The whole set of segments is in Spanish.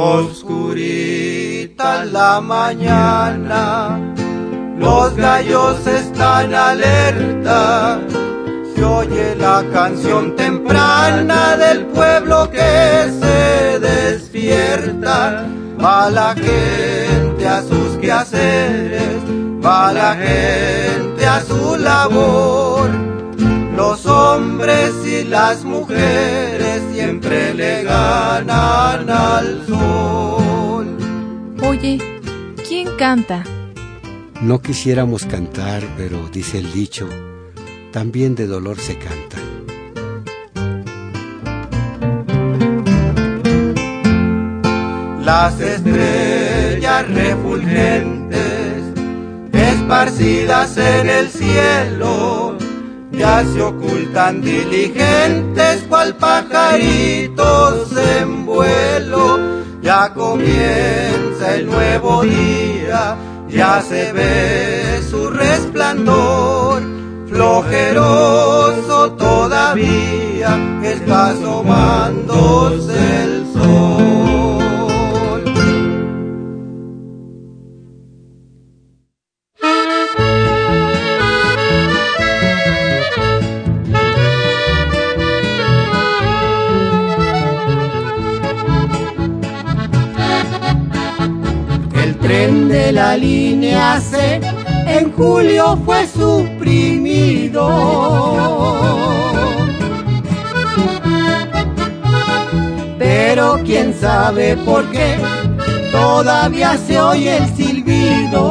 Oscurita la mañana, los gallos están alerta. Se oye la canción temprana del pueblo que se despierta. Va la gente a sus quehaceres, va la gente a su labor. Los hombres y las mujeres siempre le ganan al sol. Oye, ¿quién canta? No quisiéramos cantar, pero dice el dicho, también de dolor se canta. Las estrellas refulgentes, esparcidas en el cielo, ya se ocultan diligentes cual pajaritos en vuelo. Ya comienza el nuevo día, ya se ve su resplandor, flojeroso todavía está asomándose el sol. La línea C en julio fue suprimido. Pero quién sabe por qué todavía se oye el silbido.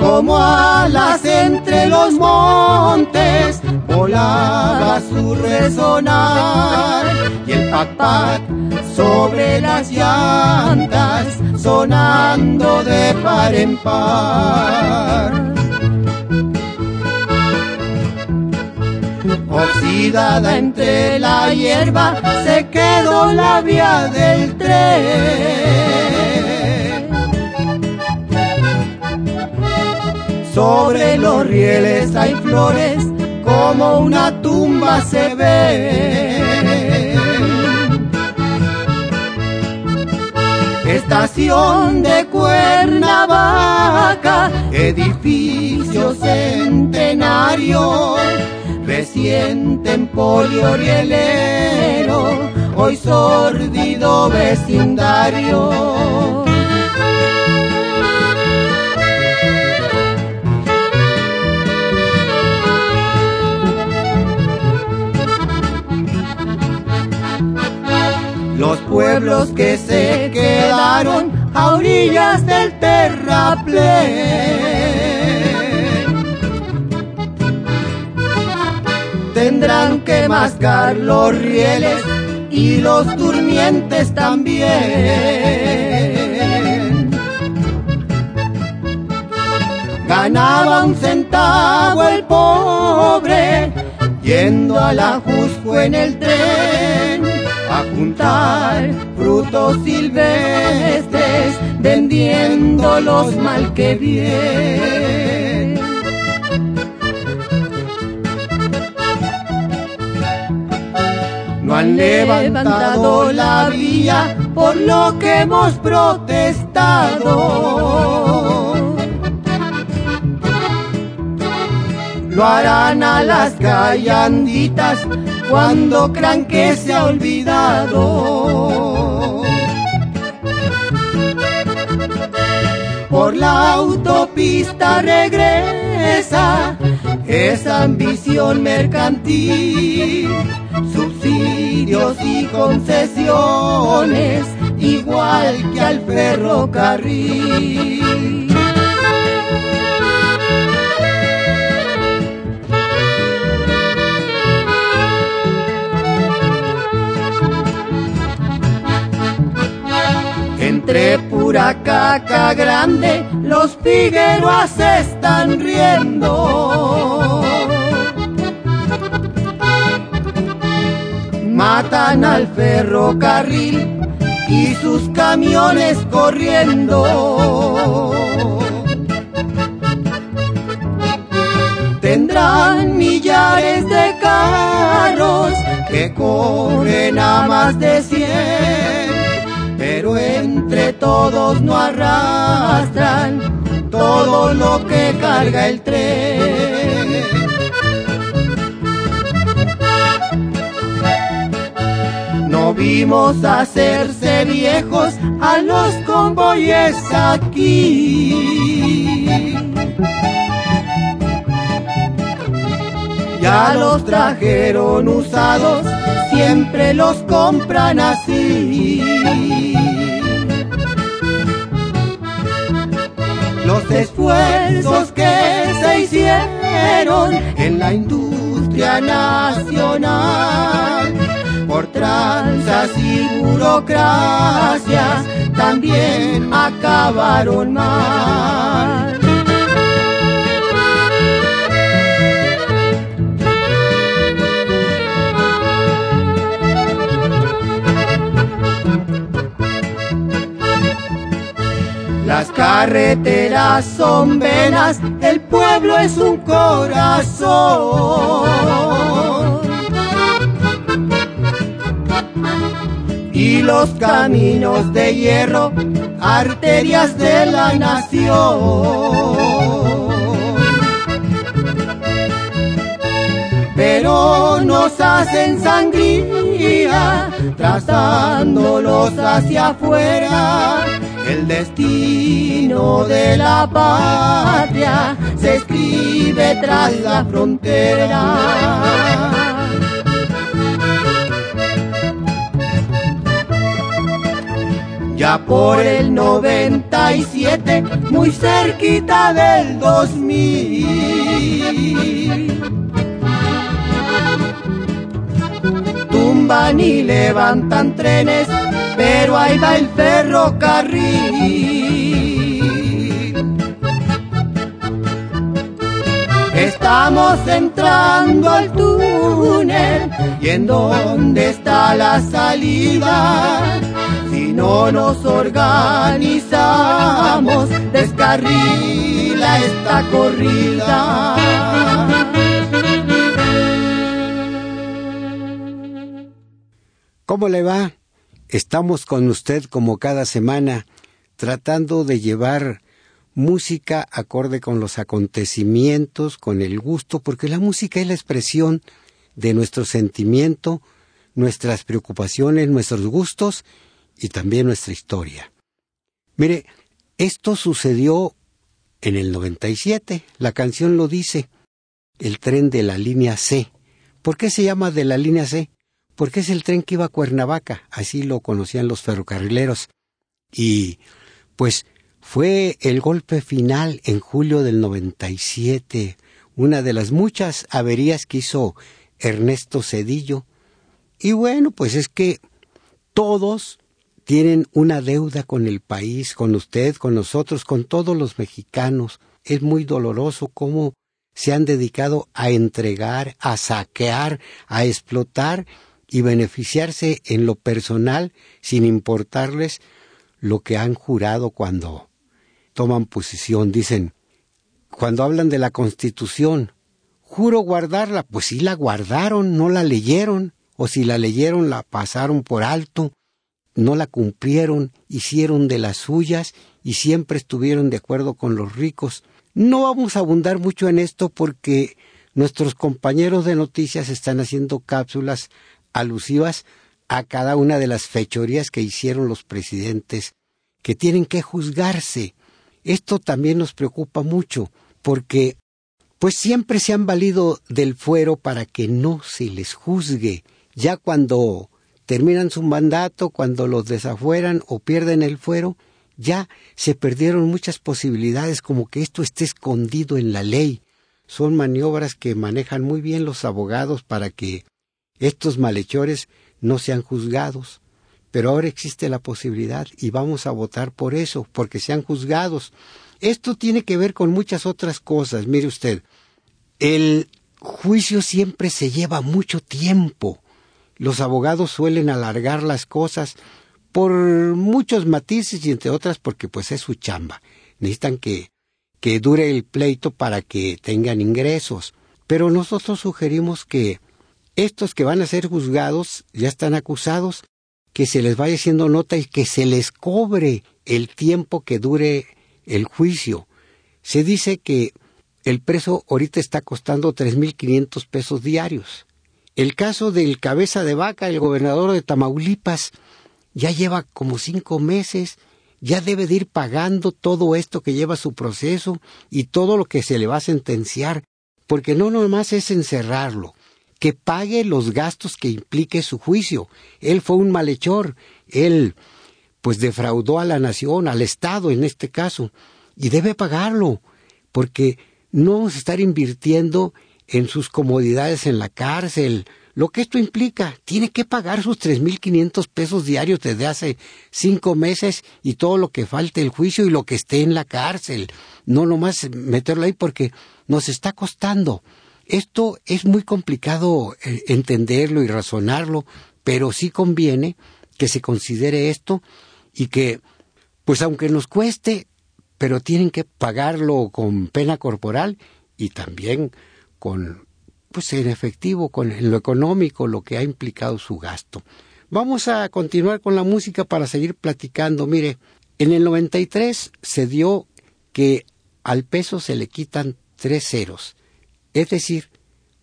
Como alas entre los montes volaba su resonar y el pac sobre las llantas sonando de par en par. Oxidada entre la hierba se quedó la vía del tren. Sobre los rieles hay flores como una tumba se ve. Estación de Cuernavaca, edificio centenario, reciente en poliorielero, hoy sórdido vecindario. Los pueblos que se quedaron a orillas del terraplén. Tendrán que mascar los rieles y los durmientes también. Ganaba un centavo el pobre yendo a la en el tren a juntar frutos silvestres, vendiéndolos mal que bien. No han levantado la vía por lo que hemos protestado. Lo harán a las callanditas cuando crean que se ha olvidado. Por la autopista regresa esa ambición mercantil, subsidios y concesiones, igual que al ferrocarril. Entre pura caca grande, los pigueros están riendo. Matan al ferrocarril y sus camiones corriendo. Tendrán millares de ponen a más de cien, pero entre todos no arrastran todo lo que carga el tren. No vimos hacerse viejos a los convoyes aquí ya los trajeron usados, siempre los compran así. Los esfuerzos que se hicieron en la industria nacional por tranzas y burocracias también acabaron mal. Las carreteras son venas, el pueblo es un corazón. Y los caminos de hierro, arterias de la nación. Pero nos hacen sangría, trazándolos hacia afuera el destino de la patria se escribe tras la frontera. Ya por el 97, muy cerquita del 2000. Tumban y levantan trenes pero ahí va el ferrocarril. Estamos entrando al túnel y en dónde está la salida. Si no nos organizamos, descarrila esta corrida. ¿Cómo le va? Estamos con usted como cada semana tratando de llevar música acorde con los acontecimientos, con el gusto, porque la música es la expresión de nuestro sentimiento, nuestras preocupaciones, nuestros gustos y también nuestra historia. Mire, esto sucedió en el 97, la canción lo dice, el tren de la línea C. ¿Por qué se llama de la línea C? Porque es el tren que iba a Cuernavaca, así lo conocían los ferrocarrileros. Y pues fue el golpe final en julio del 97, una de las muchas averías que hizo Ernesto Cedillo. Y bueno, pues es que todos tienen una deuda con el país, con usted, con nosotros, con todos los mexicanos. Es muy doloroso cómo se han dedicado a entregar, a saquear, a explotar y beneficiarse en lo personal sin importarles lo que han jurado cuando toman posición. Dicen, cuando hablan de la Constitución, juro guardarla, pues sí la guardaron, no la leyeron, o si la leyeron la pasaron por alto, no la cumplieron, hicieron de las suyas y siempre estuvieron de acuerdo con los ricos. No vamos a abundar mucho en esto porque nuestros compañeros de noticias están haciendo cápsulas alusivas a cada una de las fechorías que hicieron los presidentes, que tienen que juzgarse. Esto también nos preocupa mucho, porque pues siempre se han valido del fuero para que no se les juzgue. Ya cuando terminan su mandato, cuando los desafueran o pierden el fuero, ya se perdieron muchas posibilidades como que esto esté escondido en la ley. Son maniobras que manejan muy bien los abogados para que estos malhechores no sean juzgados. Pero ahora existe la posibilidad y vamos a votar por eso, porque sean juzgados. Esto tiene que ver con muchas otras cosas. Mire usted, el juicio siempre se lleva mucho tiempo. Los abogados suelen alargar las cosas por muchos matices y entre otras porque pues es su chamba. Necesitan que, que dure el pleito para que tengan ingresos. Pero nosotros sugerimos que estos que van a ser juzgados ya están acusados, que se les vaya haciendo nota y que se les cobre el tiempo que dure el juicio. Se dice que el preso ahorita está costando 3.500 pesos diarios. El caso del cabeza de vaca, el gobernador de Tamaulipas, ya lleva como cinco meses, ya debe de ir pagando todo esto que lleva su proceso y todo lo que se le va a sentenciar, porque no nomás es encerrarlo, que pague los gastos que implique su juicio. Él fue un malhechor, él pues defraudó a la nación, al Estado en este caso, y debe pagarlo, porque no vamos a estar invirtiendo en sus comodidades en la cárcel, lo que esto implica, tiene que pagar sus tres mil quinientos pesos diarios desde hace cinco meses y todo lo que falte el juicio y lo que esté en la cárcel. No nomás meterlo ahí porque nos está costando. Esto es muy complicado eh, entenderlo y razonarlo, pero sí conviene que se considere esto y que, pues aunque nos cueste, pero tienen que pagarlo con pena corporal y también con pues en efectivo, con en lo económico, lo que ha implicado su gasto. Vamos a continuar con la música para seguir platicando. Mire, en el 93 se dio que al peso se le quitan tres ceros. Es decir,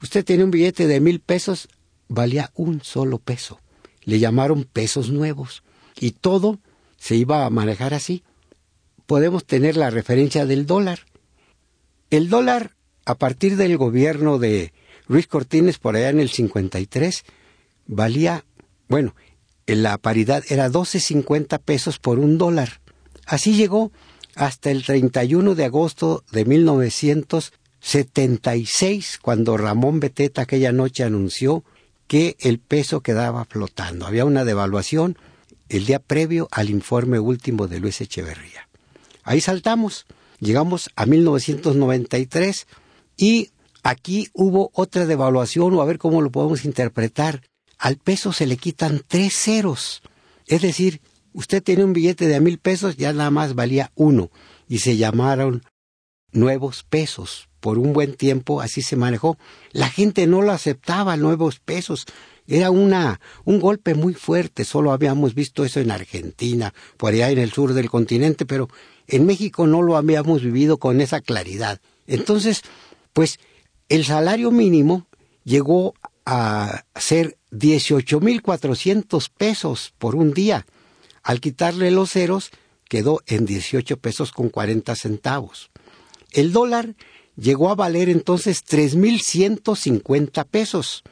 usted tiene un billete de mil pesos, valía un solo peso. Le llamaron pesos nuevos. Y todo se iba a manejar así podemos tener la referencia del dólar. El dólar, a partir del gobierno de Luis Cortines por allá en el 53, valía, bueno, la paridad era 12.50 pesos por un dólar. Así llegó hasta el 31 de agosto de 1976, cuando Ramón Beteta aquella noche anunció que el peso quedaba flotando. Había una devaluación el día previo al informe último de Luis Echeverría. Ahí saltamos, llegamos a 1993 y aquí hubo otra devaluación o a ver cómo lo podemos interpretar. Al peso se le quitan tres ceros. Es decir, usted tiene un billete de mil pesos, ya nada más valía uno y se llamaron nuevos pesos. Por un buen tiempo así se manejó. La gente no lo aceptaba, nuevos pesos. Era una, un golpe muy fuerte, solo habíamos visto eso en Argentina, por allá en el sur del continente, pero en México no lo habíamos vivido con esa claridad. Entonces, pues el salario mínimo llegó a ser 18.400 pesos por un día. Al quitarle los ceros, quedó en 18 pesos con 40 centavos. El dólar llegó a valer entonces 3.150 pesos.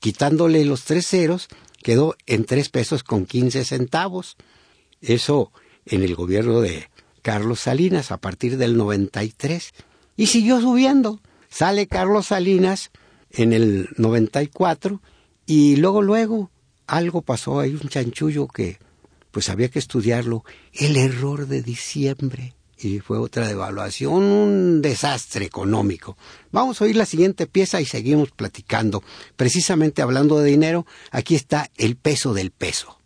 Quitándole los tres ceros, quedó en 3 pesos con 15 centavos. Eso en el gobierno de Carlos Salinas a partir del 93 y siguió subiendo. Sale Carlos Salinas en el 94 y luego luego algo pasó, hay un chanchullo que pues había que estudiarlo, el error de diciembre y fue otra devaluación, un desastre económico. Vamos a oír la siguiente pieza y seguimos platicando. Precisamente hablando de dinero, aquí está el peso del peso.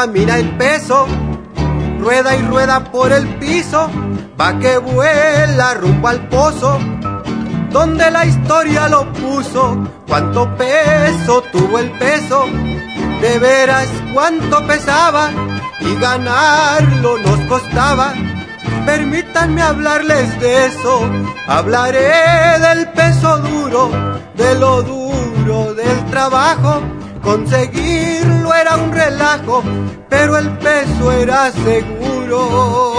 Camina el peso, rueda y rueda por el piso, va que vuela rumbo al pozo, donde la historia lo puso. Cuánto peso tuvo el peso, de veras cuánto pesaba, y ganarlo nos costaba. Permítanme hablarles de eso, hablaré del peso duro, de lo duro del trabajo Conseguirlo era un relajo, pero el peso era seguro.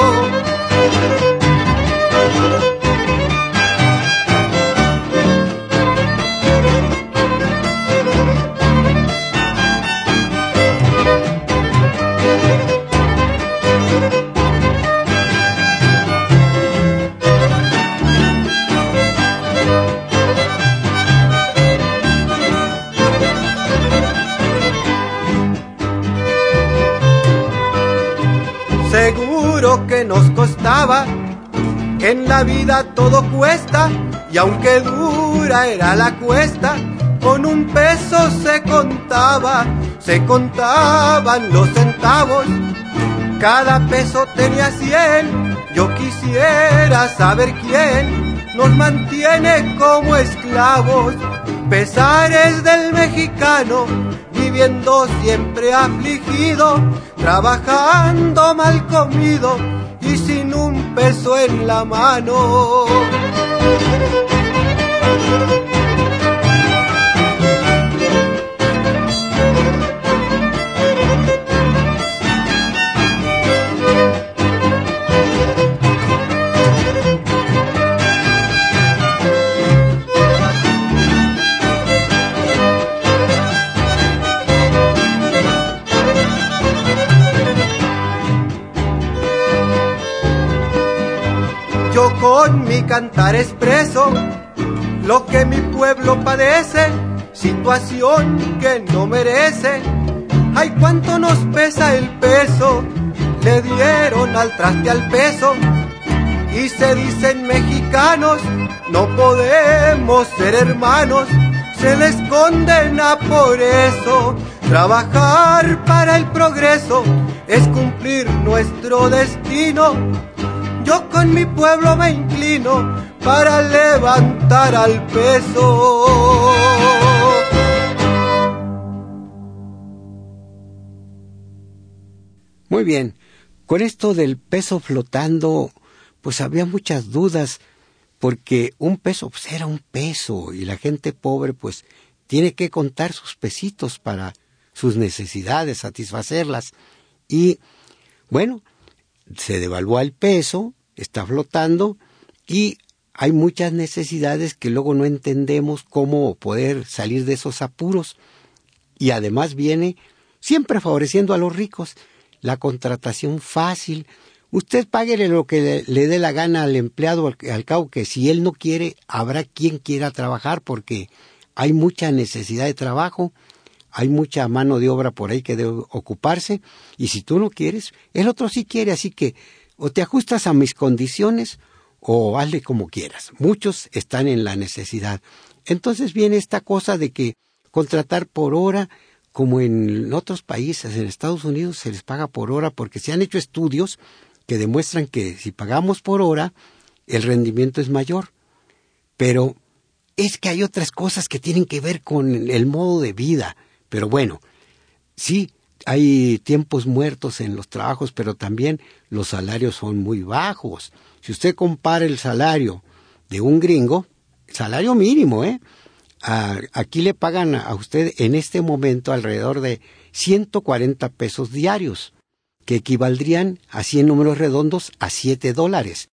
Costaba. En la vida todo cuesta y aunque dura era la cuesta, con un peso se contaba, se contaban los centavos. Cada peso tenía cien, yo quisiera saber quién nos mantiene como esclavos. Pesares del mexicano, viviendo siempre afligido, trabajando mal comido y sin peso en la mano. Con mi cantar expreso lo que mi pueblo padece, situación que no merece. Ay, cuánto nos pesa el peso, le dieron al traste al peso. Y se dicen mexicanos, no podemos ser hermanos, se les condena por eso. Trabajar para el progreso es cumplir nuestro destino. Con mi pueblo me inclino para levantar al peso. Muy bien, con esto del peso flotando, pues había muchas dudas, porque un peso pues era un peso y la gente pobre pues tiene que contar sus pesitos para sus necesidades, satisfacerlas. Y bueno, se devalúa el peso, está flotando y hay muchas necesidades que luego no entendemos cómo poder salir de esos apuros. Y además viene siempre favoreciendo a los ricos la contratación fácil. Usted páguele lo que le, dé la gana al empleado, al, al cabo que si él no quiere, habrá quien quiera trabajar porque hay mucha necesidad de trabajo, hay mucha mano de obra por ahí que debe ocuparse, y si tú no quieres, el otro sí quiere, así que o te ajustas a mis condiciones o hazle como quieras. Muchos están en la necesidad. Entonces viene esta cosa de que contratar por hora, como en otros países, en Estados Unidos se les paga por hora porque se han hecho estudios que demuestran que si pagamos por hora, el rendimiento es mayor. Pero es que hay otras cosas que tienen que ver con el modo de vida. Pero bueno, sí, hay tiempos muertos en los trabajos, pero también los salarios son muy bajos. Si usted compara el salario de un gringo, salario mínimo, ¿eh? Aquí le pagan a usted en este momento alrededor de 140 pesos diarios, que equivaldrían, así en números redondos, a 7 dólares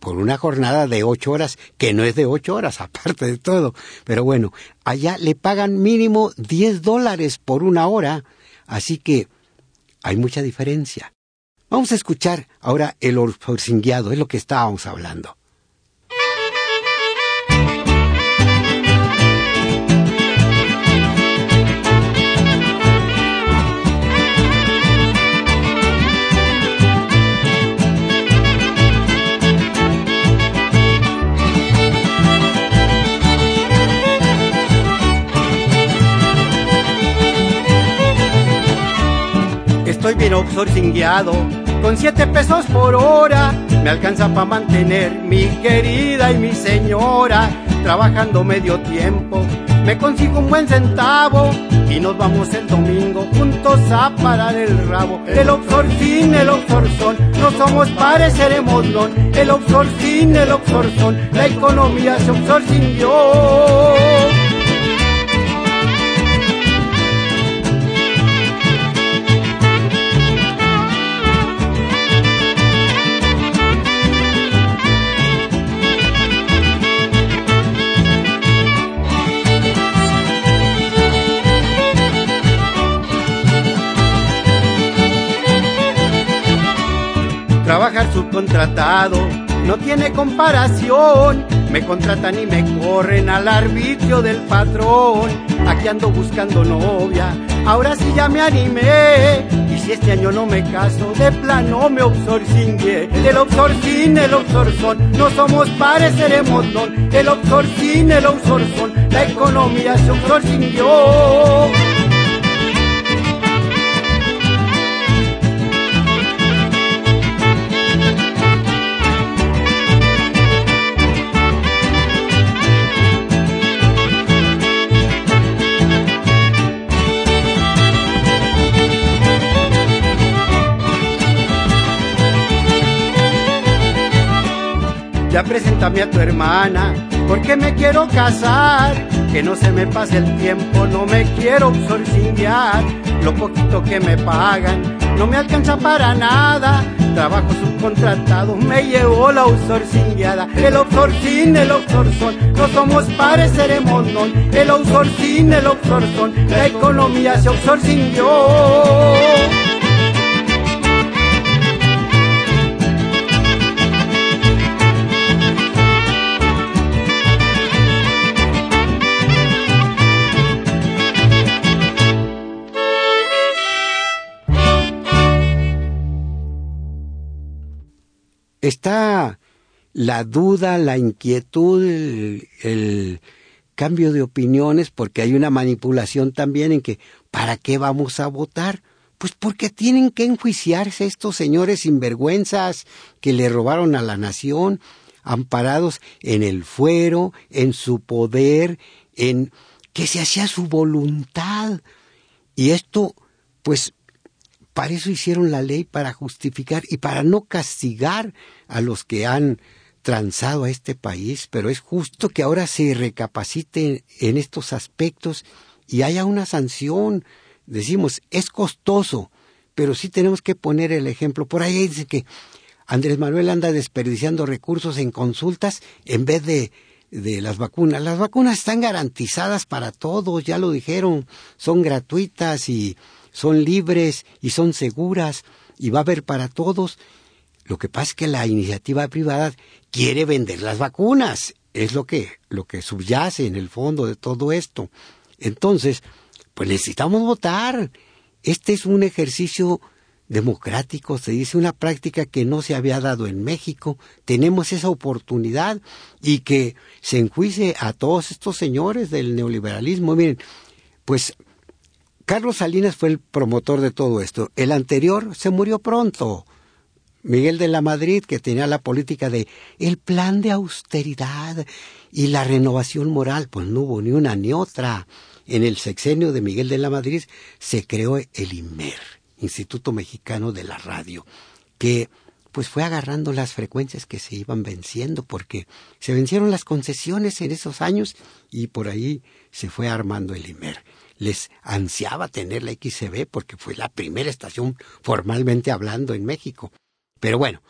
por una jornada de ocho horas, que no es de ocho horas, aparte de todo. Pero bueno, allá le pagan mínimo 10 dólares por una hora, así que hay mucha diferencia. Vamos a escuchar ahora el orforcingueado, es lo que estábamos hablando. Estoy bien obsorcingueado, con siete pesos por hora, me alcanza para mantener mi querida y mi señora, trabajando medio tiempo, me consigo un buen centavo y nos vamos el domingo juntos a parar el rabo. El obsorcín, el obsorzón, no somos pares, seremos. El obsorcín, el obsorzón, la economía se obsorcinguió. Subcontratado no tiene comparación. Me contratan y me corren al arbitrio del patrón. Aquí ando buscando novia, ahora sí ya me animé. Y si este año no me caso, de plano me obsorcingué. El obsorcín, el obsorzón, no somos pares, seremos don. El obsorcín, el obsorzón, la economía se obsorcinguió. Ya preséntame a tu hermana, porque me quiero casar. Que no se me pase el tiempo, no me quiero absorcinguear. Lo poquito que me pagan no me alcanza para nada. Trabajo subcontratado, me llevó la outsourcingueada. El outsourcing, el outsourcing, no somos pares, seremos non. El outsourcing, el outsourcing, la economía se outsourcingueó. Está la duda, la inquietud, el, cambio de opiniones, porque hay una manipulación también en que ¿para qué vamos a votar? Pues porque tienen que enjuiciarse estos señores sinvergüenzas que le robaron a la nación, amparados en el fuero, en su poder, en que se hacía su voluntad. Y esto, pues, para eso hicieron la ley, para justificar y para no castigar a los que han transado a este país, pero es justo que ahora se recapacite en estos aspectos y haya una sanción. Decimos, es costoso, pero sí tenemos que poner el ejemplo. Por ahí dice que Andrés Manuel anda desperdiciando recursos en consultas en vez de, de las vacunas. Las vacunas están garantizadas para todos, ya lo dijeron, son gratuitas y son libres y son seguras y va a haber para todos. Lo que pasa es que la iniciativa privada quiere vender las vacunas. Es lo que, lo que subyace en el fondo de todo esto. Entonces, pues necesitamos votar. Este es un ejercicio democrático, se dice una práctica que no se había dado en México. Tenemos esa oportunidad y que se enjuice a todos estos señores del neoliberalismo. Miren, pues Carlos Salinas fue el promotor de todo esto. El anterior se murió pronto. Miguel de la Madrid, que tenía la política de el plan de austeridad y la renovación moral, pues no hubo ni una ni otra. En el sexenio de Miguel de la Madrid se creó el IMER, Instituto Mexicano de la Radio, que pues fue agarrando las frecuencias que se iban venciendo, porque se vencieron las concesiones en esos años y por ahí se fue armando el IMER les ansiaba tener la XCB porque fue la primera estación formalmente hablando en México. Pero bueno,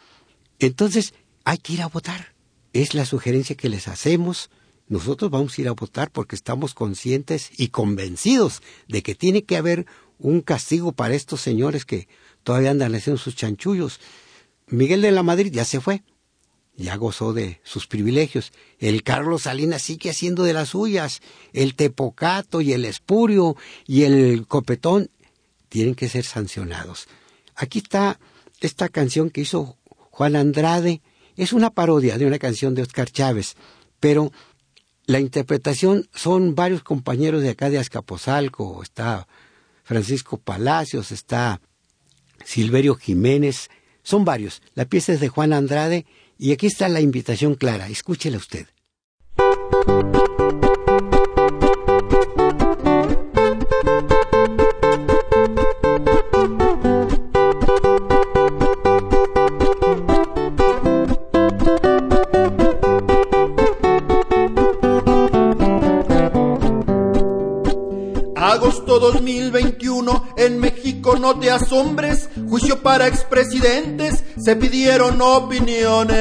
entonces hay que ir a votar. Es la sugerencia que les hacemos. Nosotros vamos a ir a votar porque estamos conscientes y convencidos de que tiene que haber un castigo para estos señores que todavía andan haciendo sus chanchullos. Miguel de la Madrid ya se fue, ya gozó de sus privilegios. El Carlos Salinas sigue haciendo de las suyas. El Tepocato y el Espurio y el Copetón tienen que ser sancionados. Aquí está esta canción que hizo Juan Andrade. Es una parodia de una canción de Oscar Chávez, pero la interpretación son varios compañeros de acá de Azcapotzalco. Está Francisco Palacios, está Silverio Jiménez, son varios. La pieza es de Juan Andrade y aquí está la invitación clara, escúchela usted. Agosto 2021 en México no te asombres, juicio para expresidentes, se pidieron opiniones.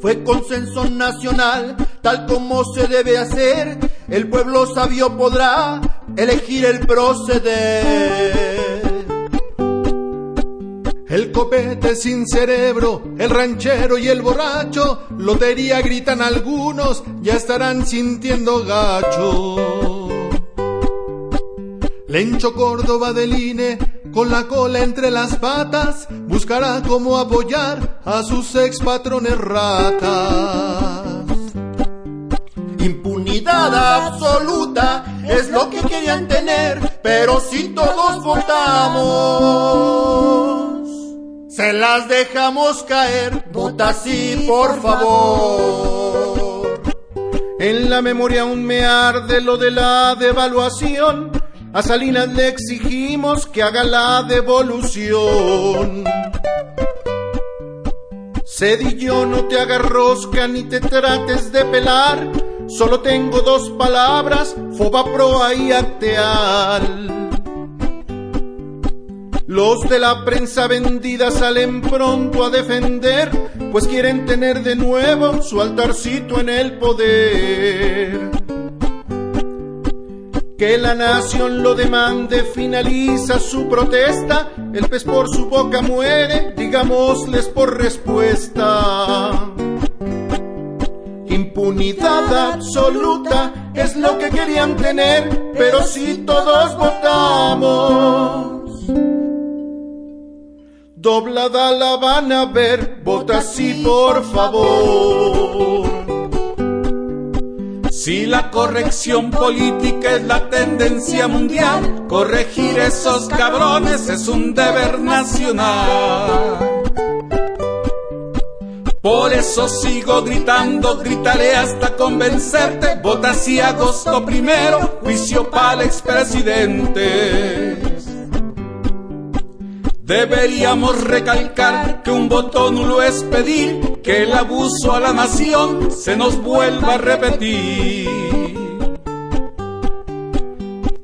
Fue consenso nacional, tal como se debe hacer, el pueblo sabio podrá elegir el proceder. El copete sin cerebro, el ranchero y el borracho, lotería gritan algunos, ya estarán sintiendo gacho. Lencho Córdoba del INE, con la cola entre las patas, buscará cómo apoyar a sus ex patrones ratas. Impunidad absoluta es lo que querían tener, pero si todos votamos se las dejamos caer, vota sí, por favor. En la memoria aún me arde lo de la devaluación. A Salinas le exigimos que haga la devolución. Cedillo, no te hagas rosca ni te trates de pelar. Solo tengo dos palabras, foba proa y acteal. Los de la prensa vendida salen pronto a defender, pues quieren tener de nuevo su altarcito en el poder. Que la nación lo demande, finaliza su protesta, el pez por su boca muere, digámosles por respuesta. Impunidad absoluta es lo que querían tener, pero si todos votamos Doblada la van a ver, vota sí por favor. Si la corrección política es la tendencia mundial, corregir esos cabrones es un deber nacional. Por eso sigo gritando, gritaré hasta convencerte, vota sí agosto primero, juicio para el expresidente. Deberíamos recalcar que un voto nulo es pedir que el abuso a la nación se nos vuelva a repetir.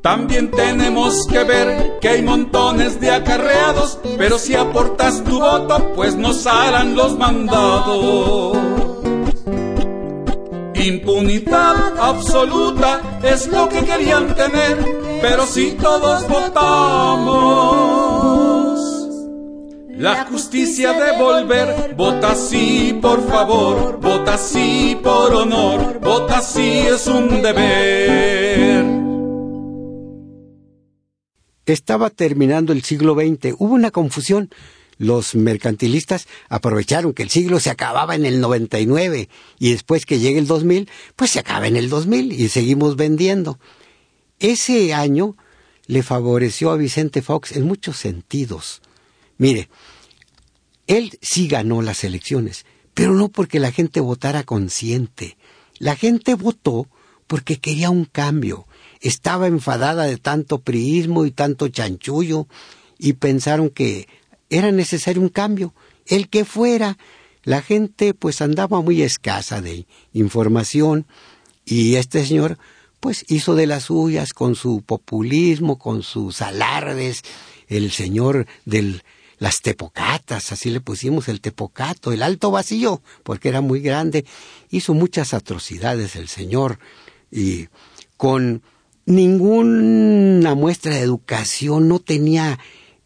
También tenemos que ver que hay montones de acarreados, pero si aportas tu voto, pues nos harán los mandados. Impunidad absoluta es lo que querían tener, pero si todos votamos la justicia devolver. Vota sí, por favor, vota sí por honor, vota sí es un deber. Estaba terminando el siglo XX, hubo una confusión. Los mercantilistas aprovecharon que el siglo se acababa en el 99 y después que llegue el 2000, pues se acaba en el 2000 y seguimos vendiendo. Ese año le favoreció a Vicente Fox en muchos sentidos. Mire, él sí ganó las elecciones, pero no porque la gente votara consciente. La gente votó porque quería un cambio. Estaba enfadada de tanto priismo y tanto chanchullo y pensaron que era necesario un cambio, el que fuera. La gente pues andaba muy escasa de información y este señor pues hizo de las suyas con su populismo, con sus alardes, el señor del las tepocatas, así le pusimos el tepocato, el alto vacío, porque era muy grande. Hizo muchas atrocidades el señor y con ninguna muestra de educación no tenía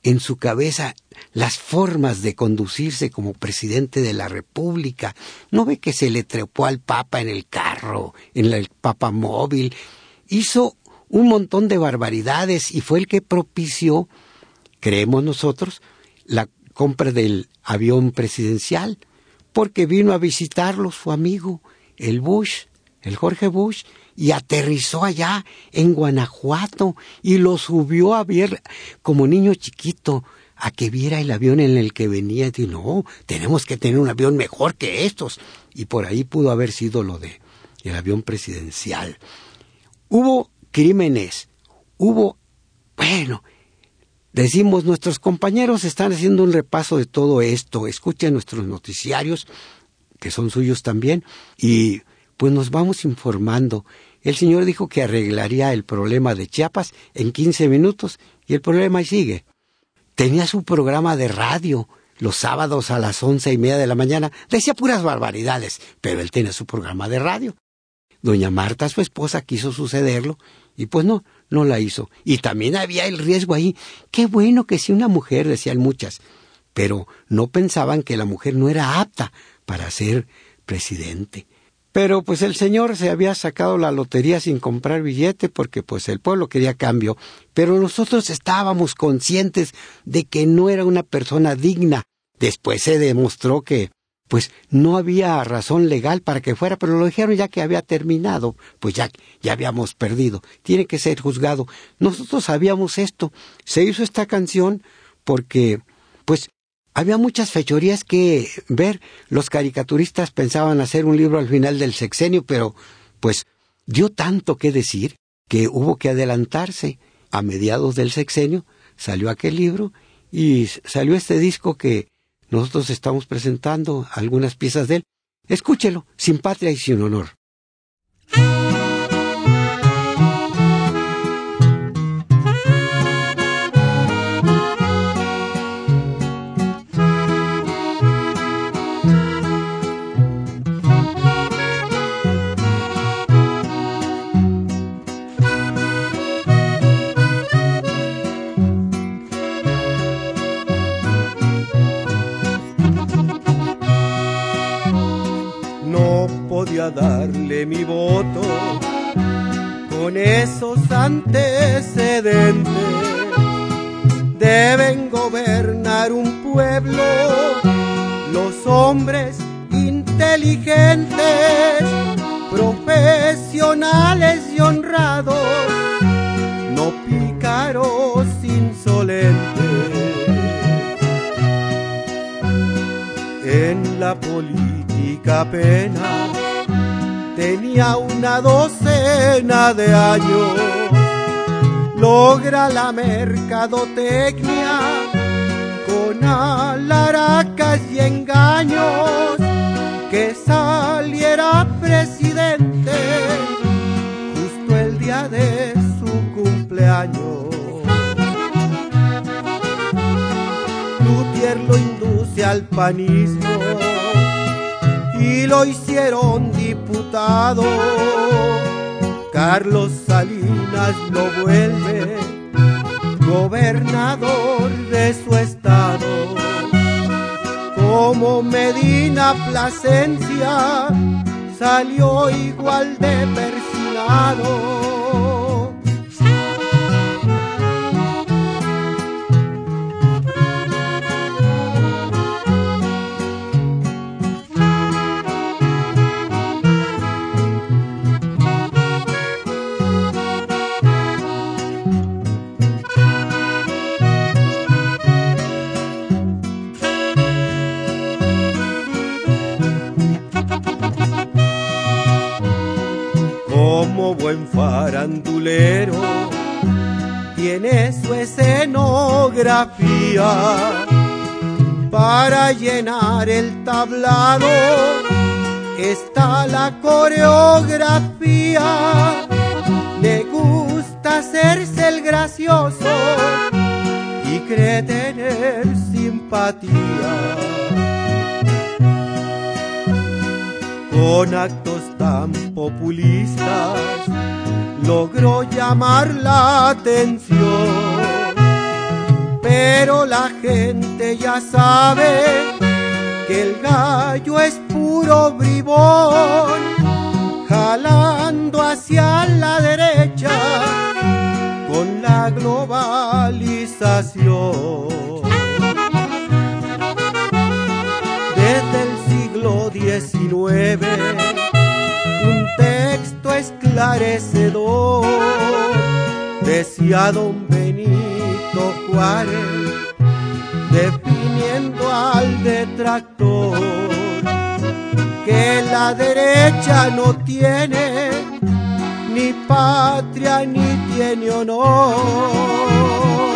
en su cabeza las formas de conducirse como presidente de la República. ¿No ve que se le trepó al Papa en el carro, en el Papa móvil? Hizo un montón de barbaridades y fue el que propició, creemos nosotros, la compra del avión presidencial, porque vino a visitarlo su amigo, el Bush, el Jorge Bush, y aterrizó allá en Guanajuato y lo subió a ver como niño chiquito a que viera el avión en el que venía y dijo, no, tenemos que tener un avión mejor que estos. Y por ahí pudo haber sido lo de el avión presidencial. Hubo crímenes, hubo, bueno, Decimos, nuestros compañeros están haciendo un repaso de todo esto, escuchen nuestros noticiarios, que son suyos también, y pues nos vamos informando. El señor dijo que arreglaría el problema de Chiapas en 15 minutos y el problema sigue. Tenía su programa de radio los sábados a las once y media de la mañana. Decía puras barbaridades, pero él tenía su programa de radio. Doña Marta, su esposa, quiso sucederlo y pues no, no la hizo. Y también había el riesgo ahí. Qué bueno que si una mujer, decían muchas, pero no pensaban que la mujer no era apta para ser presidente. Pero pues el señor se había sacado la lotería sin comprar billete porque pues el pueblo quería cambio, pero nosotros estábamos conscientes de que no era una persona digna. Después se demostró que pues no había razón legal para que fuera, pero lo dijeron ya que había terminado, pues ya, ya habíamos perdido, tiene que ser juzgado. Nosotros sabíamos esto, se hizo esta canción porque, pues, había muchas fechorías que ver. Los caricaturistas pensaban hacer un libro al final del sexenio, pero, pues, dio tanto que decir que hubo que adelantarse. A mediados del sexenio salió aquel libro y salió este disco que nosotros estamos presentando algunas piezas de él. Escúchelo, sin patria y sin honor. Darle mi voto con esos antecedentes. Deben gobernar un pueblo los hombres inteligentes, profesionales y honrados, no pícaros insolentes. En la política pena tenía una docena de años. Logra la mercadotecnia con alaracas y engaños que saliera presidente justo el día de su cumpleaños. Lutier lo induce al panismo y lo hicieron diputado. Carlos Salinas lo vuelve gobernador de su estado. Como Medina Plasencia salió igual de persinado buen farandulero. Tiene su escenografía para llenar el tablado. Está la coreografía. Le gusta hacerse el gracioso y cree tener simpatía con actos tan populistas logró llamar la atención. Pero la gente ya sabe que el gallo es puro bribón, jalando hacia la derecha con la globalización. Siglo XIX, un texto esclarecedor, decía don Benito Juárez, definiendo al detractor, que la derecha no tiene ni patria ni tiene honor.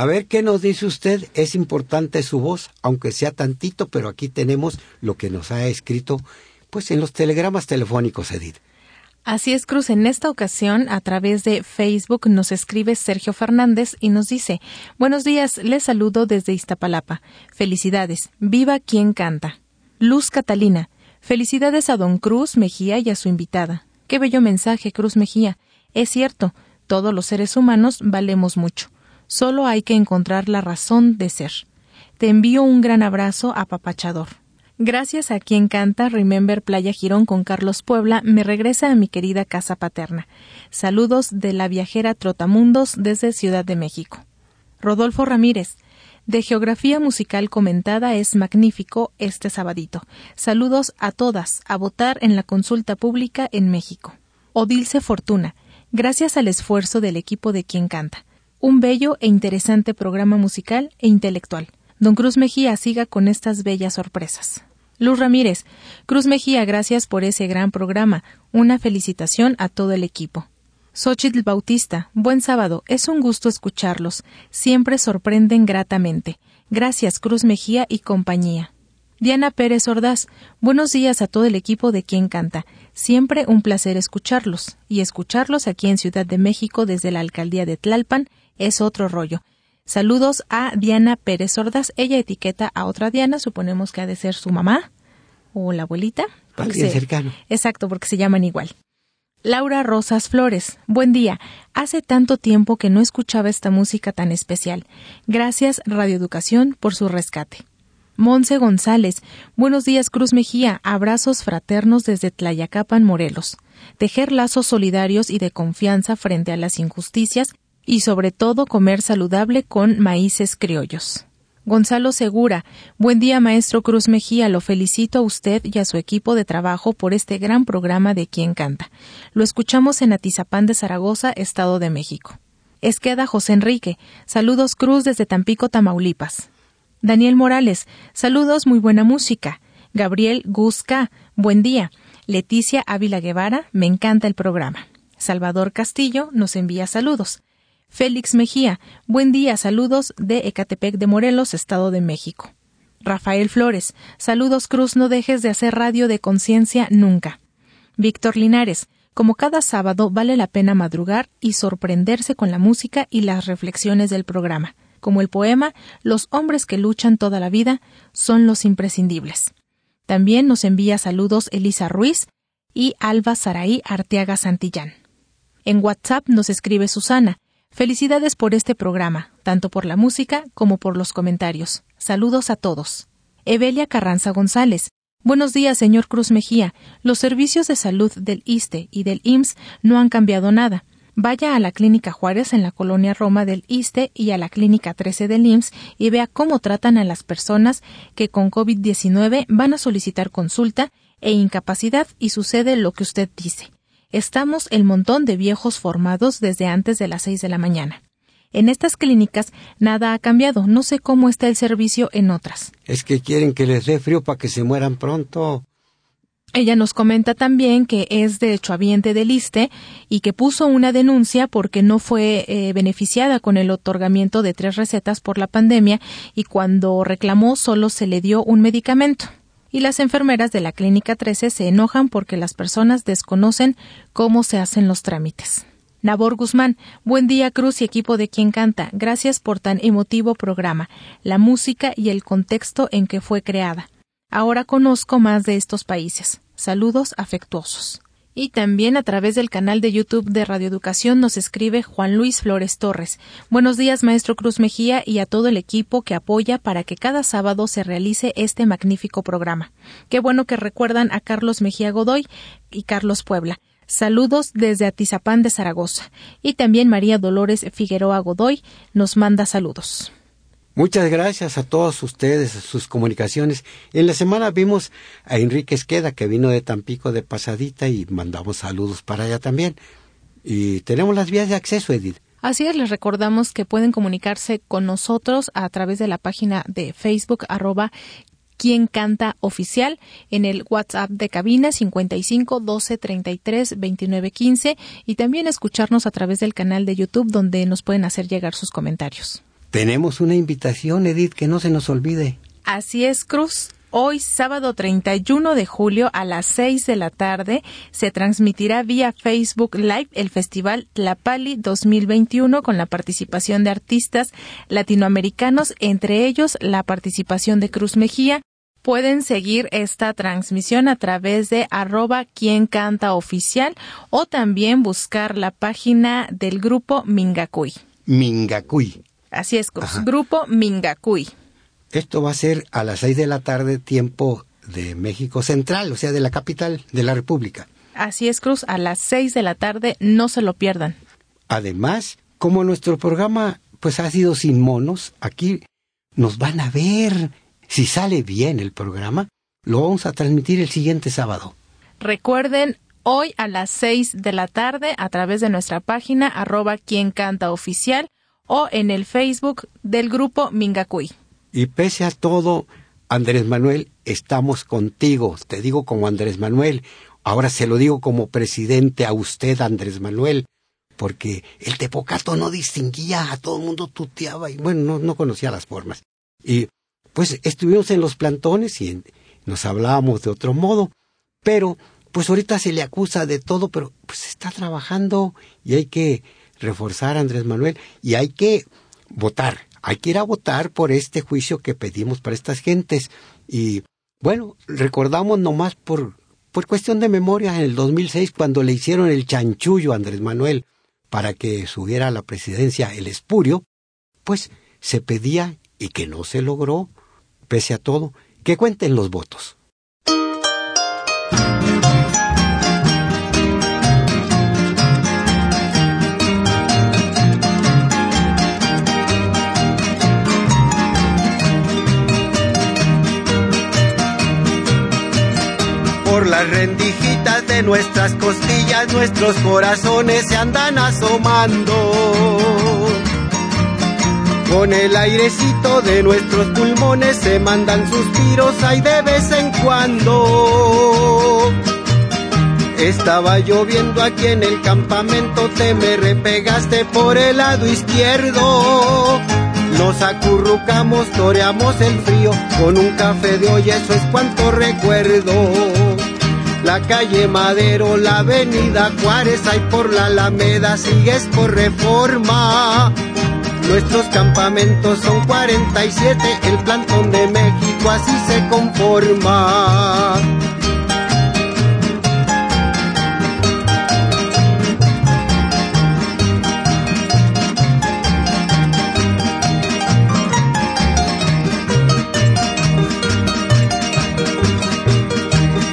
A ver qué nos dice usted. Es importante su voz, aunque sea tantito, pero aquí tenemos lo que nos ha escrito, pues en los telegramas telefónicos, Edith. Así es, Cruz. En esta ocasión, a través de Facebook, nos escribe Sergio Fernández y nos dice: Buenos días, les saludo desde Iztapalapa. Felicidades. Viva quien canta. Luz Catalina. Felicidades a don Cruz Mejía y a su invitada. Qué bello mensaje, Cruz Mejía. Es cierto, Todos los seres humanos valemos mucho. Solo hay que encontrar la razón de ser. Te envío un gran abrazo apapachador. Gracias a quien canta Remember Playa Girón con Carlos Puebla, me regresa a mi querida casa paterna. Saludos de la viajera Trotamundos desde Ciudad de México. Rodolfo Ramírez. De Geografía Musical Comentada es magnífico este sabadito. Saludos a todas a votar en la consulta pública en México. Odilce Fortuna. Gracias al esfuerzo del equipo de quien canta. Un bello e interesante programa musical e intelectual. Don Cruz Mejía siga con estas bellas sorpresas. Luz Ramírez, Cruz Mejía, gracias por ese gran programa. Una felicitación a todo el equipo. Xochitl Bautista, buen sábado, es un gusto escucharlos. Siempre sorprenden gratamente. Gracias, Cruz Mejía y compañía. Diana Pérez Ordaz, buenos días a todo el equipo de Quien Canta. Siempre un placer escucharlos. Y escucharlos aquí en Ciudad de México desde la alcaldía de Tlalpan es otro rollo. Saludos a Diana Pérez Sordas. Ella etiqueta a otra Diana, suponemos que ha de ser su mamá o la abuelita. Alguien cercano. Exacto, porque se llaman igual. Laura Rosas Flores, buen día. Hace tanto tiempo que no escuchaba esta música tan especial. Gracias, Radio Educación, por su rescate. Monse González, buenos días, Cruz Mejía. Abrazos fraternos desde Tlayacapan, Morelos. Tejer lazos solidarios y de confianza frente a las injusticias y sobre todo comer saludable con maíces criollos. Gonzalo Segura, buen día maestro Cruz Mejía, lo felicito a usted y a su equipo de trabajo por este gran programa de Quien Canta. Lo escuchamos en Atizapán de Zaragoza, Estado de México. Esqueda José Enrique, saludos Cruz desde Tampico, Tamaulipas. Daniel Morales, saludos, muy buena música. Gabriel Guzca, buen día. Leticia Ávila Guevara, me encanta el programa. Salvador Castillo nos envía saludos. Félix Mejía, buen día, saludos de Ecatepec de Morelos, Estado de México. Rafael Flores, saludos Cruz, no dejes de hacer radio de conciencia nunca. Víctor Linares, como cada sábado vale la pena madrugar y sorprenderse con la música y las reflexiones del programa. Como el poema, los hombres que luchan toda la vida son los imprescindibles. También nos envía saludos Elisa Ruiz y Alba Saraí Arteaga Santillán. En WhatsApp nos escribe Susana, Felicidades por este programa, tanto por la música como por los comentarios. Saludos a todos. Evelia Carranza González. Buenos días, señor Cruz Mejía. Los servicios de salud del ISTE y del IMSS no han cambiado nada. Vaya a la Clínica Juárez en la colonia Roma del ISTE y a la Clínica 13 del IMSS y vea cómo tratan a las personas que con COVID-19 van a solicitar consulta e incapacidad y sucede lo que usted dice. Estamos el montón de viejos formados desde antes de las seis de la mañana. En estas clínicas nada ha cambiado. No sé cómo está el servicio en otras. Es que quieren que les dé frío para que se mueran pronto. Ella nos comenta también que es de derechohabiente del ISTE y que puso una denuncia porque no fue eh, beneficiada con el otorgamiento de tres recetas por la pandemia y cuando reclamó solo se le dio un medicamento y las enfermeras de la Clínica 13 se enojan porque las personas desconocen cómo se hacen los trámites. Nabor Guzmán, buen día Cruz y equipo de quien canta. Gracias por tan emotivo programa, la música y el contexto en que fue creada. Ahora conozco más de estos países. Saludos afectuosos. Y también a través del canal de YouTube de Radio Educación nos escribe Juan Luis Flores Torres. Buenos días, maestro Cruz Mejía, y a todo el equipo que apoya para que cada sábado se realice este magnífico programa. Qué bueno que recuerdan a Carlos Mejía Godoy y Carlos Puebla. Saludos desde Atizapán de Zaragoza. Y también María Dolores Figueroa Godoy nos manda saludos. Muchas gracias a todos ustedes, sus comunicaciones. En la semana vimos a Enrique Esqueda, que vino de Tampico de pasadita y mandamos saludos para allá también. Y tenemos las vías de acceso, Edith. Así es, les recordamos que pueden comunicarse con nosotros a través de la página de Facebook arroba quien canta oficial en el WhatsApp de cabina 55 12 33 29 15 y también escucharnos a través del canal de YouTube donde nos pueden hacer llegar sus comentarios. Tenemos una invitación, Edith, que no se nos olvide. Así es, Cruz. Hoy, sábado 31 de julio a las 6 de la tarde, se transmitirá vía Facebook Live el Festival Tlapali 2021 con la participación de artistas latinoamericanos, entre ellos la participación de Cruz Mejía, pueden seguir esta transmisión a través de arroba quien canta oficial o también buscar la página del grupo Mingacuy. Mingacuy. Así es, grupo Mingacuy. Esto va a ser a las seis de la tarde, tiempo de México Central, o sea, de la capital de la República. Así es, Cruz, a las seis de la tarde, no se lo pierdan. Además, como nuestro programa pues ha sido sin monos, aquí nos van a ver. Si sale bien el programa, lo vamos a transmitir el siguiente sábado. Recuerden, hoy a las seis de la tarde, a través de nuestra página arroba quien canta oficial o en el Facebook del grupo Mingacuy. Y pese a todo, Andrés Manuel, estamos contigo. Te digo como Andrés Manuel. Ahora se lo digo como presidente a usted, Andrés Manuel, porque el Tepocato no distinguía, a todo el mundo tuteaba y bueno, no, no conocía las formas. Y pues estuvimos en los plantones y nos hablábamos de otro modo, pero pues ahorita se le acusa de todo, pero pues está trabajando y hay que reforzar a Andrés Manuel y hay que votar hay que ir a votar por este juicio que pedimos para estas gentes. Y bueno, recordamos nomás por, por cuestión de memoria en el 2006 cuando le hicieron el chanchullo a Andrés Manuel para que subiera a la presidencia el espurio, pues se pedía y que no se logró, pese a todo, que cuenten los votos. Por las rendijitas de nuestras costillas, nuestros corazones se andan asomando. Con el airecito de nuestros pulmones se mandan suspiros ahí de vez en cuando. Estaba lloviendo aquí en el campamento, te me repegaste por el lado izquierdo. Nos acurrucamos, toreamos el frío con un café de hoy, eso es cuanto recuerdo la calle Madero, la avenida Juárez, hay por la Alameda, sigues por reforma. Nuestros campamentos son 47, el plantón de México así se conforma.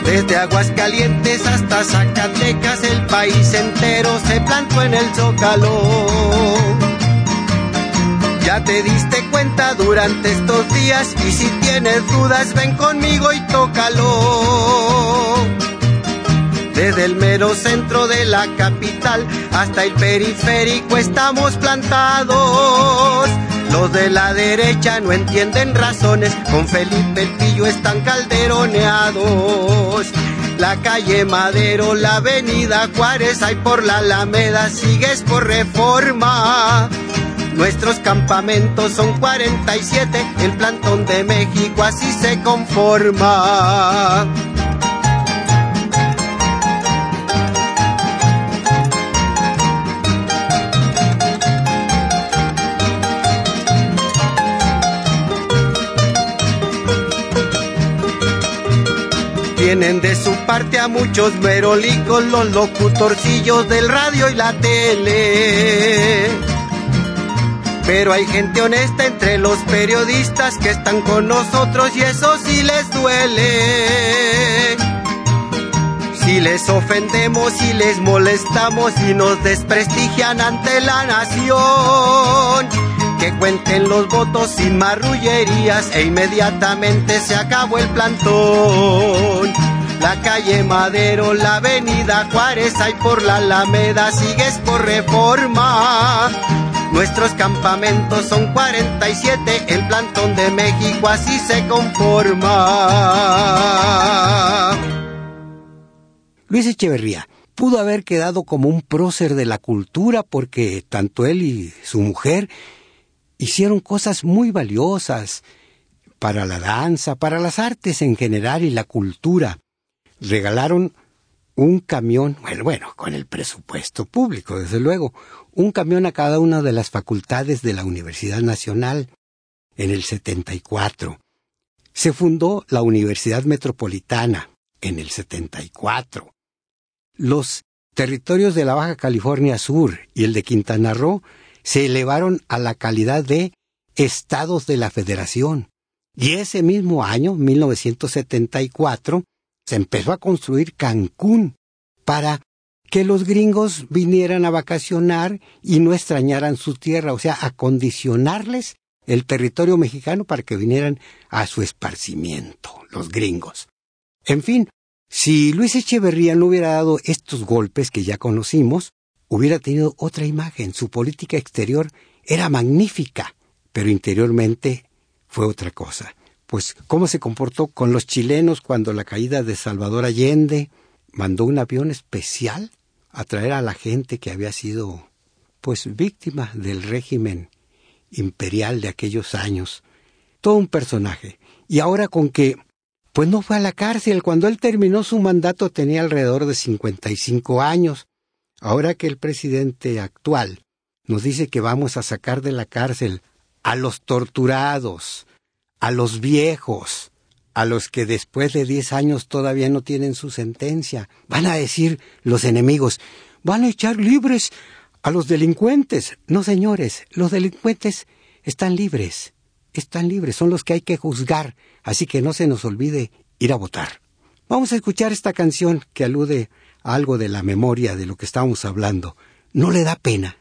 Desde Aguascalientes hasta Zacatecas, el país entero se plantó en el zócalo. Ya te diste cuenta durante estos días y si tienes dudas ven conmigo y tócalo. Desde el mero centro de la capital hasta el periférico estamos plantados. Los de la derecha no entienden razones, con Felipe el Pillo están calderoneados. La calle Madero, la avenida Juárez, hay por la Alameda, sigues por reforma. Nuestros campamentos son 47, el plantón de México así se conforma. Tienen de su parte a muchos merolicos los locutorcillos del radio y la tele. Pero hay gente honesta entre los periodistas que están con nosotros y eso sí les duele. Si les ofendemos y les molestamos y nos desprestigian ante la nación que cuenten los votos sin marrullerías e inmediatamente se acabó el plantón. La calle Madero, la avenida Juárez, hay por la Alameda, sigues por reforma. Nuestros campamentos son 47, el plantón de México así se conforma. Luis Echeverría pudo haber quedado como un prócer de la cultura porque tanto él y su mujer hicieron cosas muy valiosas para la danza, para las artes en general y la cultura. Regalaron un camión, bueno, bueno, con el presupuesto público, desde luego, un camión a cada una de las facultades de la Universidad Nacional en el 74. se fundó la Universidad Metropolitana en el 74. Los territorios de la Baja California Sur y el de Quintana Roo se elevaron a la calidad de estados de la Federación. Y ese mismo año, 1974, se empezó a construir Cancún para que los gringos vinieran a vacacionar y no extrañaran su tierra, o sea, a condicionarles el territorio mexicano para que vinieran a su esparcimiento, los gringos. En fin, si Luis Echeverría no hubiera dado estos golpes que ya conocimos, hubiera tenido otra imagen. Su política exterior era magnífica, pero interiormente fue otra cosa. Pues cómo se comportó con los chilenos cuando la caída de Salvador Allende mandó un avión especial a traer a la gente que había sido pues víctima del régimen imperial de aquellos años. Todo un personaje. Y ahora con que pues no fue a la cárcel. Cuando él terminó su mandato tenía alrededor de 55 años. Ahora que el presidente actual nos dice que vamos a sacar de la cárcel a los torturados, a los viejos, a los que después de 10 años todavía no tienen su sentencia. Van a decir los enemigos, van a echar libres a los delincuentes. No, señores, los delincuentes están libres están libres, son los que hay que juzgar, así que no se nos olvide ir a votar. Vamos a escuchar esta canción que alude algo de la memoria de lo que estábamos hablando. ¿No le da pena?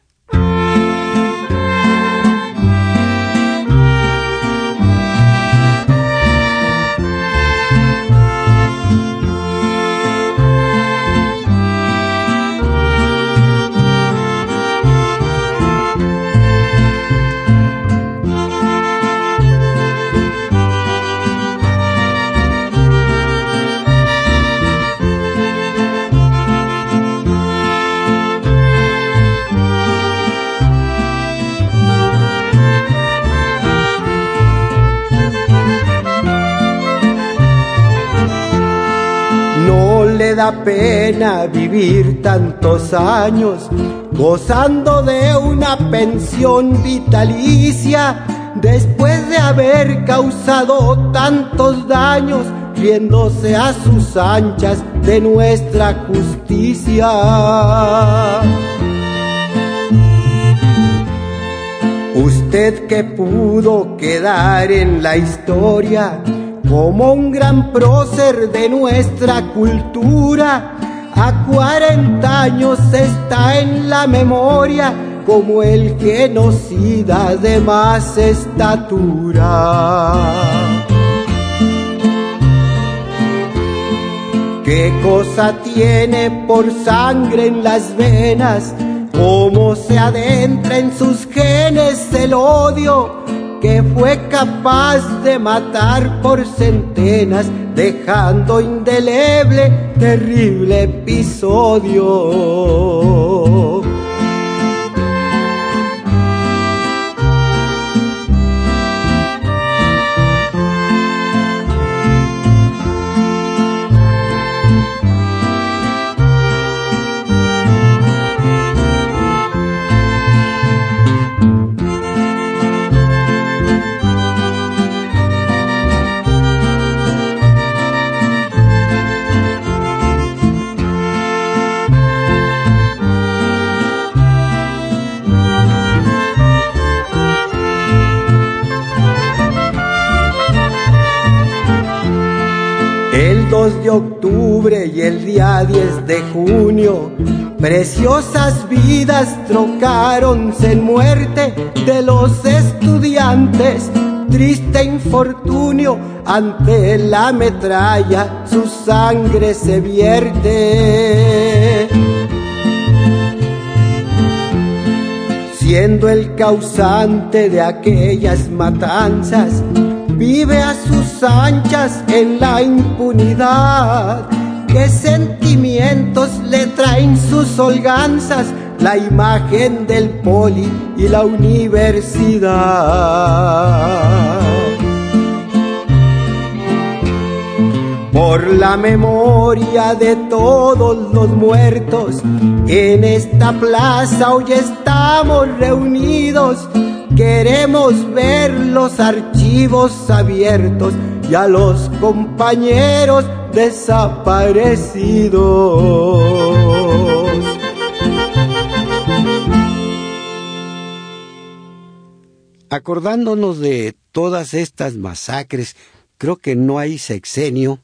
Da pena vivir tantos años gozando de una pensión vitalicia después de haber causado tantos daños riéndose a sus anchas de nuestra justicia. Usted que pudo quedar en la historia como un gran prócer de nuestra cultura. A cuarenta años está en la memoria como el genocida de más estatura. ¿Qué cosa tiene por sangre en las venas? ¿Cómo se adentra en sus genes el odio? Que fue capaz de matar por centenas, dejando indeleble, terrible episodio. Octubre y el día 10 de junio, preciosas vidas trocaronse en muerte de los estudiantes. Triste infortunio, ante la metralla su sangre se vierte. Siendo el causante de aquellas matanzas, vive a sus anchas en la impunidad. ¿Qué sentimientos le traen sus holganzas? La imagen del poli y la universidad. Por la memoria de todos los muertos, en esta plaza hoy estamos reunidos Queremos ver los archivos abiertos y a los compañeros desaparecidos. Acordándonos de todas estas masacres, creo que no hay sexenio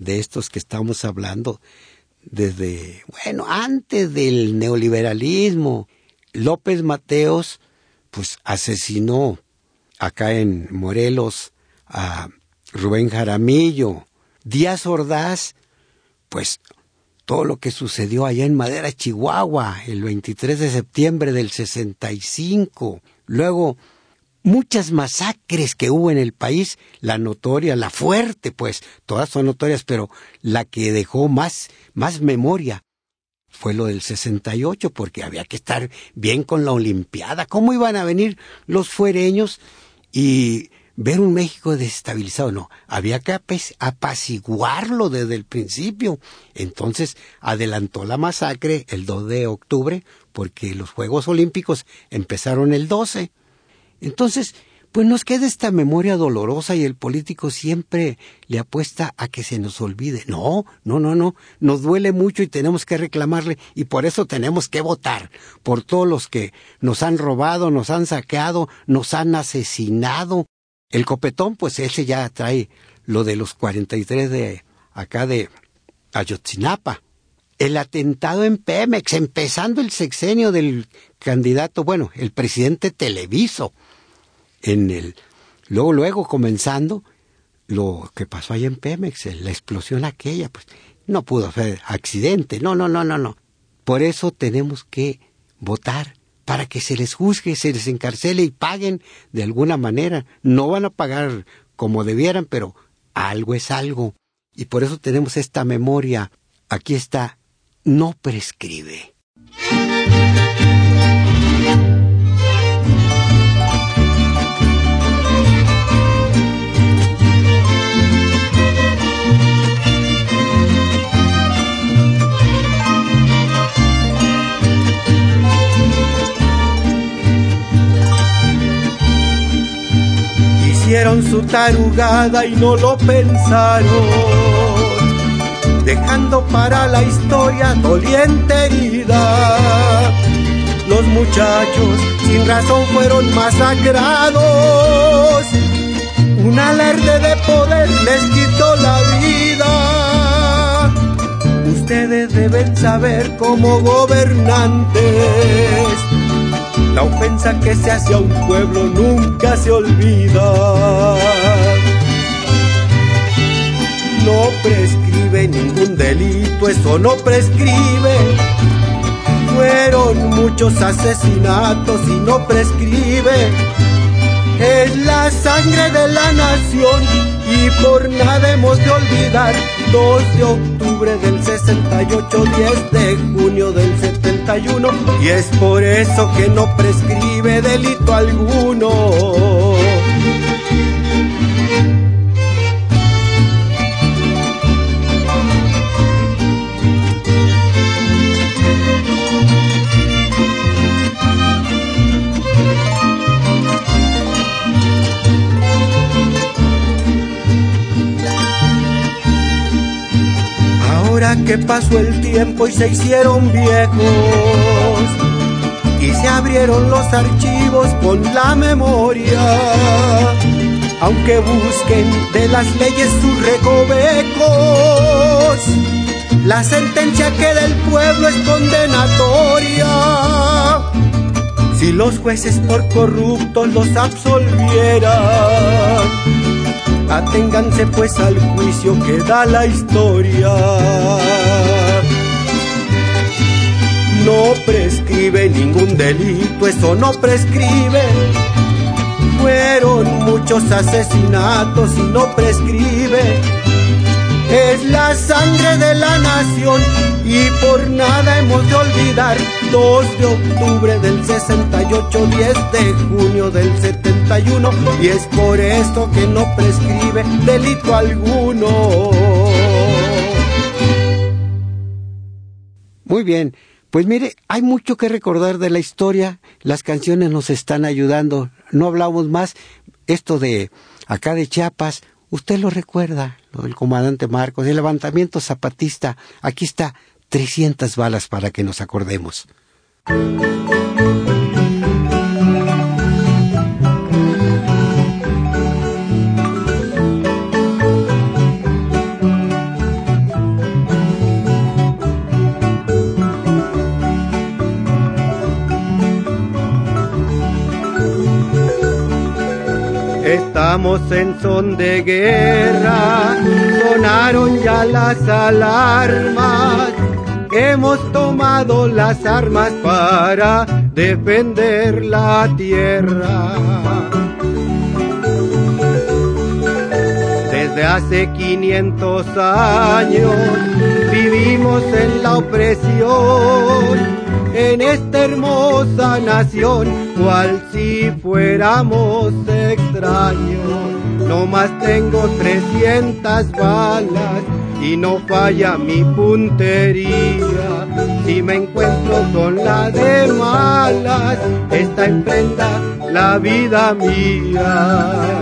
de estos que estamos hablando desde, bueno, antes del neoliberalismo. López Mateos, pues asesinó acá en Morelos a Rubén Jaramillo. Díaz Ordaz, pues todo lo que sucedió allá en Madera, Chihuahua, el 23 de septiembre del 65. Luego, muchas masacres que hubo en el país, la notoria, la fuerte, pues, todas son notorias, pero la que dejó más, más memoria fue lo del 68, porque había que estar bien con la Olimpiada. ¿Cómo iban a venir los fuereños y ver un México desestabilizado? No, había que apaciguarlo desde el principio. Entonces adelantó la masacre el 2 de octubre, porque los Juegos Olímpicos empezaron el 12. Entonces, pues nos queda esta memoria dolorosa y el político siempre le apuesta a que se nos olvide. No, no, no, no, nos duele mucho y tenemos que reclamarle y por eso tenemos que votar por todos los que nos han robado, nos han saqueado, nos han asesinado. El copetón, pues ese ya trae lo de los 43 de acá de Ayotzinapa. El atentado en Pemex, empezando el sexenio del candidato, bueno, el presidente Televiso en el luego luego comenzando lo que pasó ahí en Pemex, la explosión aquella, pues no pudo ser accidente, no, no, no, no, no. Por eso tenemos que votar para que se les juzgue, se les encarcele y paguen de alguna manera. No van a pagar como debieran, pero algo es algo. Y por eso tenemos esta memoria. Aquí está, no prescribe. Hicieron su tarugada y no lo pensaron, dejando para la historia doliente herida. Los muchachos sin razón fueron masacrados, un alarde de poder les quitó la vida. Ustedes deben saber como gobernantes la ofensa que se hace a un pueblo nunca se olvida. No prescribe ningún delito, eso no prescribe. Fueron muchos asesinatos y no prescribe. Es la sangre de la nación y por nada hemos de olvidar 2 de octubre del 68, 10 de junio del 71 y es por eso que no prescribe delito alguno. Que pasó el tiempo y se hicieron viejos y se abrieron los archivos con la memoria. Aunque busquen de las leyes sus recovecos, la sentencia que del pueblo es condenatoria. Si los jueces por corruptos los absolvieran, Aténganse pues al juicio que da la historia. No prescribe ningún delito, eso no prescribe. Fueron muchos asesinatos y no prescribe. Es la sangre de la nación y por nada hemos de olvidar 2 de octubre del 68, 10 de junio del 71 y es por esto que no prescribe delito alguno. Muy bien, pues mire, hay mucho que recordar de la historia, las canciones nos están ayudando, no hablamos más, esto de acá de Chiapas, Usted lo recuerda, el comandante Marcos, el levantamiento zapatista. Aquí está, 300 balas para que nos acordemos. Estamos en son de guerra, sonaron ya las alarmas. Hemos tomado las armas para defender la tierra. Desde hace 500 años vivimos en la opresión en esta hermosa nación, cual si fuéramos extraños. No más tengo 300 balas y no falla mi puntería. Si me encuentro con la de malas, esta emprenda la vida mía.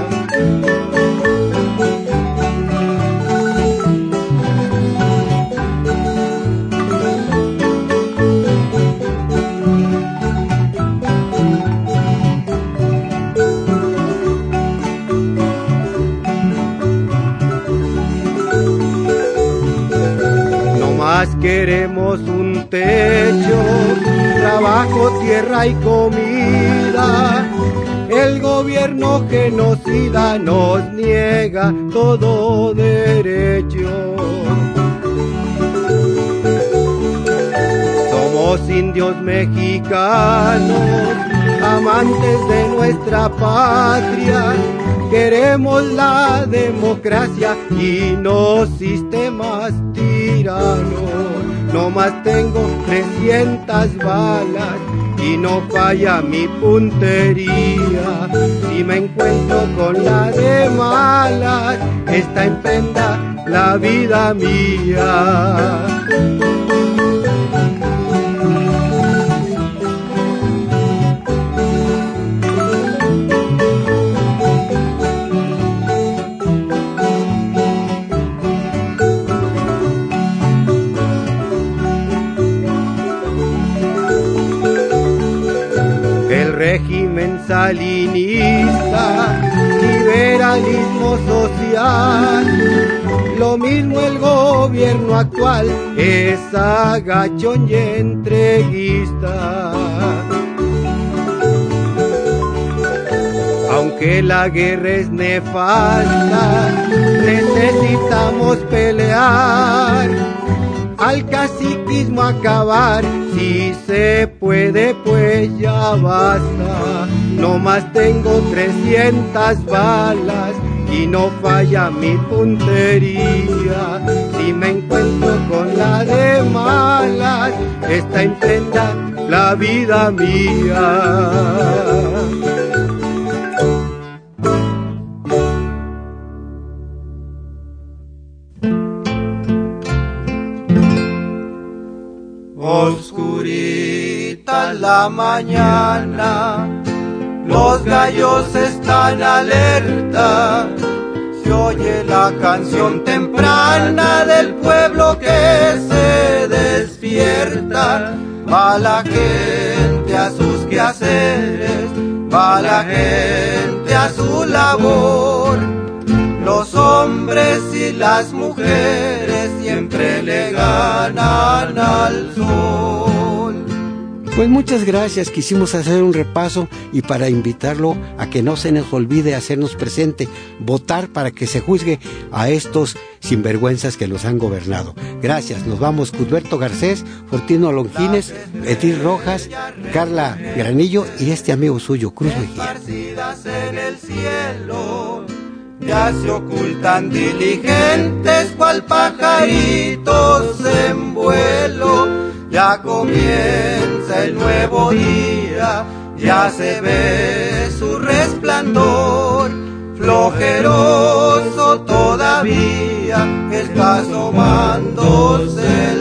Trabajo, tierra y comida. El gobierno genocida nos niega todo derecho. Somos indios mexicanos, amantes de nuestra patria Queremos la democracia y no sistemas tiranos. No más tengo 300 balas y no falla mi puntería. Si me encuentro con la de malas, está en la vida mía. Liberalismo social. Lo mismo el gobierno actual es agachón y entreguista. Aunque la guerra es nefasta, necesitamos pelear al caciquismo acabar. Si se puede, pues ya basta. No más tengo 300 balas y no falla mi puntería. Si me encuentro con la de malas, está en la vida mía. Oscurita la mañana, los gallos están alerta. Se oye la canción temprana del pueblo que se despierta. Va la gente a sus quehaceres, va la gente a su labor. Los hombres y las mujeres siempre le ganan al sol. Pues muchas gracias, quisimos hacer un repaso y para invitarlo a que no se nos olvide hacernos presente, votar para que se juzgue a estos sinvergüenzas que los han gobernado. Gracias, nos vamos Cudberto Garcés, Fortino Longines, Edith Rojas, Carla Granillo y este amigo suyo, Cruz Mejía ya se ocultan diligentes cual ya comienza el nuevo día, ya se ve su resplandor, flojeroso todavía está asomándose